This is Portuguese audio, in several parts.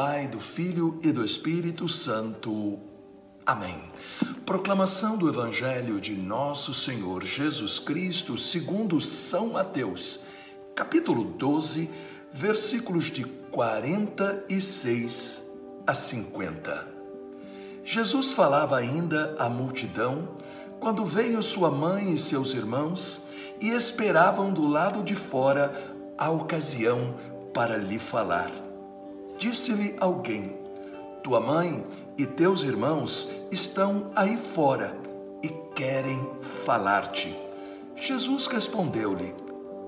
Pai, do Filho e do Espírito Santo. Amém. Proclamação do Evangelho de Nosso Senhor Jesus Cristo, segundo São Mateus, capítulo 12, versículos de 46 a 50. Jesus falava ainda à multidão quando veio sua mãe e seus irmãos e esperavam do lado de fora a ocasião para lhe falar. Disse-lhe alguém: Tua mãe e teus irmãos estão aí fora e querem falar-te. Jesus respondeu-lhe: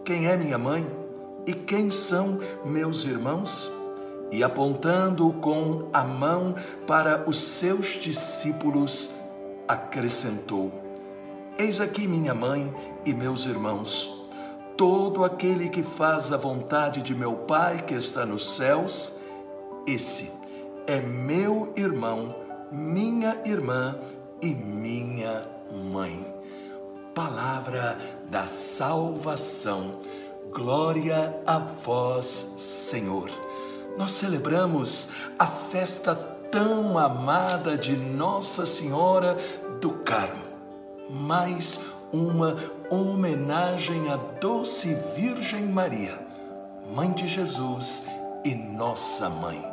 Quem é minha mãe e quem são meus irmãos? E apontando com a mão para os seus discípulos, acrescentou: Eis aqui minha mãe e meus irmãos. Todo aquele que faz a vontade de meu Pai que está nos céus, esse é meu irmão, minha irmã e minha mãe. Palavra da salvação. Glória a vós, Senhor. Nós celebramos a festa tão amada de Nossa Senhora do Carmo. Mais uma homenagem à doce Virgem Maria, Mãe de Jesus e nossa mãe.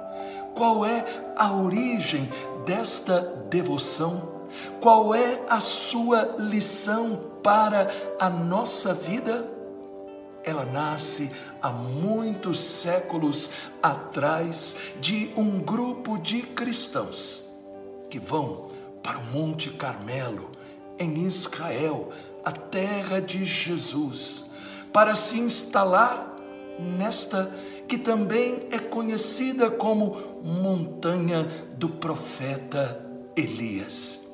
Qual é a origem desta devoção? Qual é a sua lição para a nossa vida? Ela nasce há muitos séculos atrás de um grupo de cristãos que vão para o Monte Carmelo, em Israel, a terra de Jesus, para se instalar nesta que também é conhecida como montanha do profeta Elias.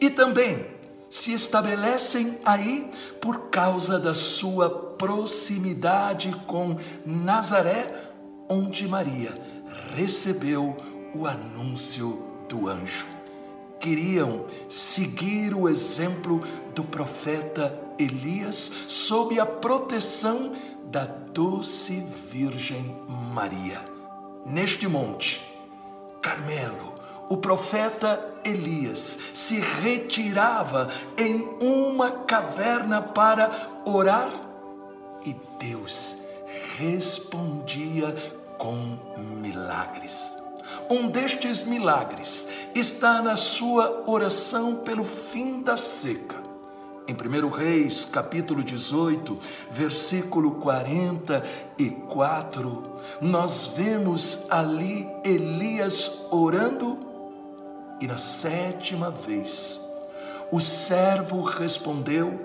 E também se estabelecem aí por causa da sua proximidade com Nazaré, onde Maria recebeu o anúncio do anjo. Queriam seguir o exemplo do profeta Elias sob a proteção da doce Virgem Maria. Neste monte, Carmelo, o profeta Elias se retirava em uma caverna para orar e Deus respondia com milagres. Um destes milagres está na sua oração pelo fim da seca. Em 1 Reis, capítulo 18, versículo 44, nós vemos ali Elias orando e na sétima vez o servo respondeu: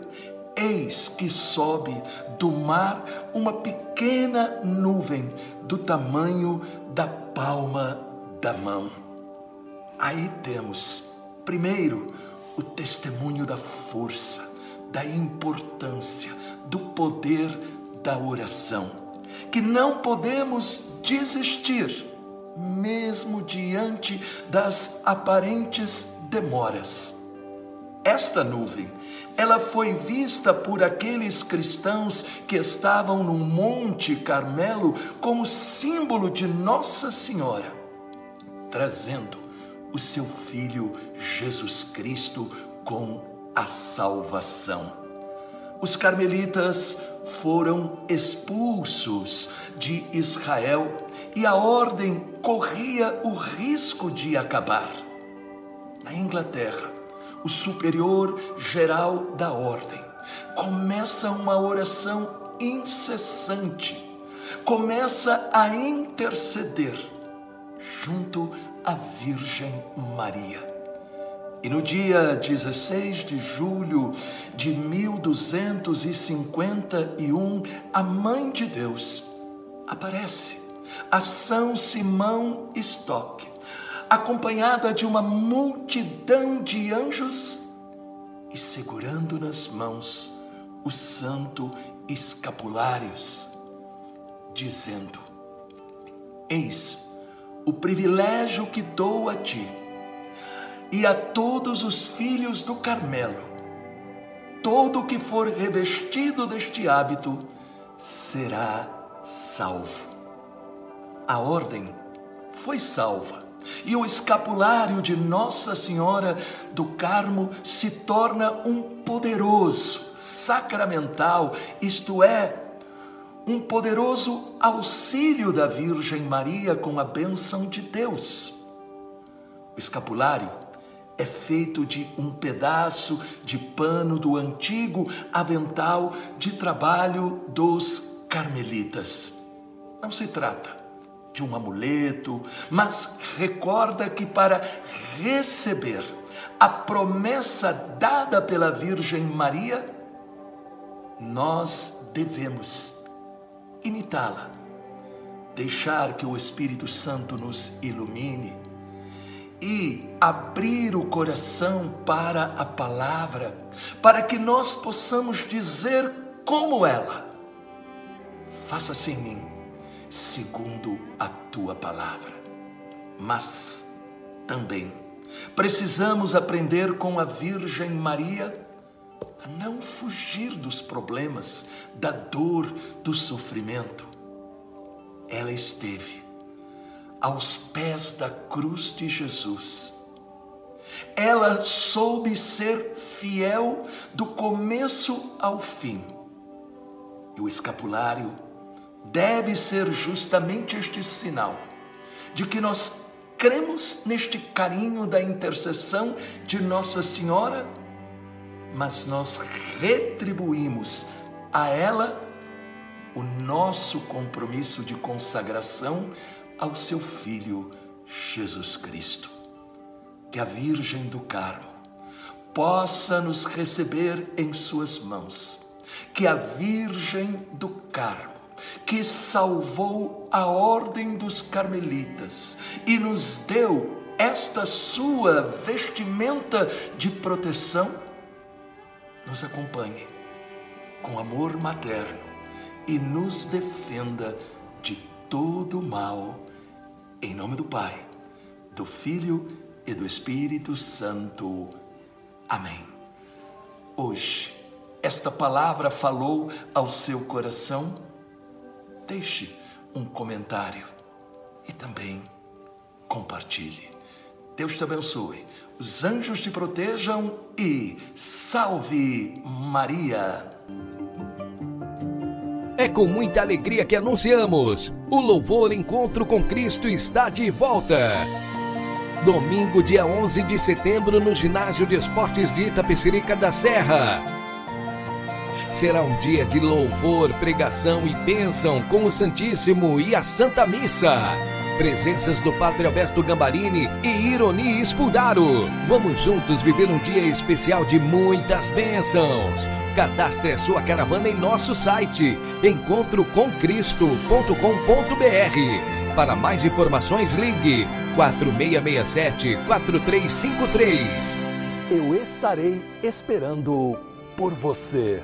Eis que sobe do mar uma pequena nuvem do tamanho da palma da mão. Aí temos, primeiro, o testemunho da força da importância, do poder da oração, que não podemos desistir, mesmo diante das aparentes demoras. Esta nuvem, ela foi vista por aqueles cristãos que estavam no Monte Carmelo como símbolo de Nossa Senhora, trazendo o seu filho Jesus Cristo com a salvação. Os carmelitas foram expulsos de Israel e a ordem corria o risco de acabar. Na Inglaterra, o superior geral da ordem começa uma oração incessante, começa a interceder junto à Virgem Maria e no dia 16 de julho de 1251, a Mãe de Deus aparece. A São Simão Stock, acompanhada de uma multidão de anjos e segurando nas mãos o santo escapulários, dizendo: Eis o privilégio que dou a ti e a todos os filhos do Carmelo. Todo que for revestido deste hábito será salvo. A ordem foi salva. E o escapulário de Nossa Senhora do Carmo se torna um poderoso sacramental, isto é, um poderoso auxílio da Virgem Maria com a bênção de Deus. O escapulário é feito de um pedaço de pano do antigo avental de trabalho dos carmelitas. Não se trata de um amuleto, mas recorda que para receber a promessa dada pela Virgem Maria, nós devemos imitá-la, deixar que o Espírito Santo nos ilumine e abrir o coração para a palavra, para que nós possamos dizer como ela: Faça-se em mim, segundo a tua palavra. Mas também precisamos aprender com a Virgem Maria a não fugir dos problemas, da dor, do sofrimento. Ela esteve aos pés da cruz de Jesus. Ela soube ser fiel do começo ao fim. E o escapulário deve ser justamente este sinal de que nós cremos neste carinho da intercessão de Nossa Senhora, mas nós retribuímos a ela o nosso compromisso de consagração ao seu Filho Jesus Cristo. Que a Virgem do Carmo possa nos receber em suas mãos. Que a Virgem do Carmo, que salvou a ordem dos carmelitas e nos deu esta sua vestimenta de proteção, nos acompanhe com amor materno e nos defenda de todo mal em nome do Pai, do Filho e do Espírito Santo. Amém. Hoje, esta palavra falou ao seu coração? Deixe um comentário e também compartilhe. Deus te abençoe, os anjos te protejam e salve Maria! É com muita alegria que anunciamos: o Louvor Encontro com Cristo está de volta. Domingo, dia 11 de setembro, no Ginásio de Esportes de Itapecerica da Serra. Será um dia de louvor, pregação e bênção com o Santíssimo e a Santa Missa. Presenças do Padre Alberto Gambarini e Ironi Espudaro. Vamos juntos viver um dia especial de muitas bênçãos. Cadastre a sua caravana em nosso site encontrocomcristo.com.br. Para mais informações, ligue 4667 4353. Eu estarei esperando por você.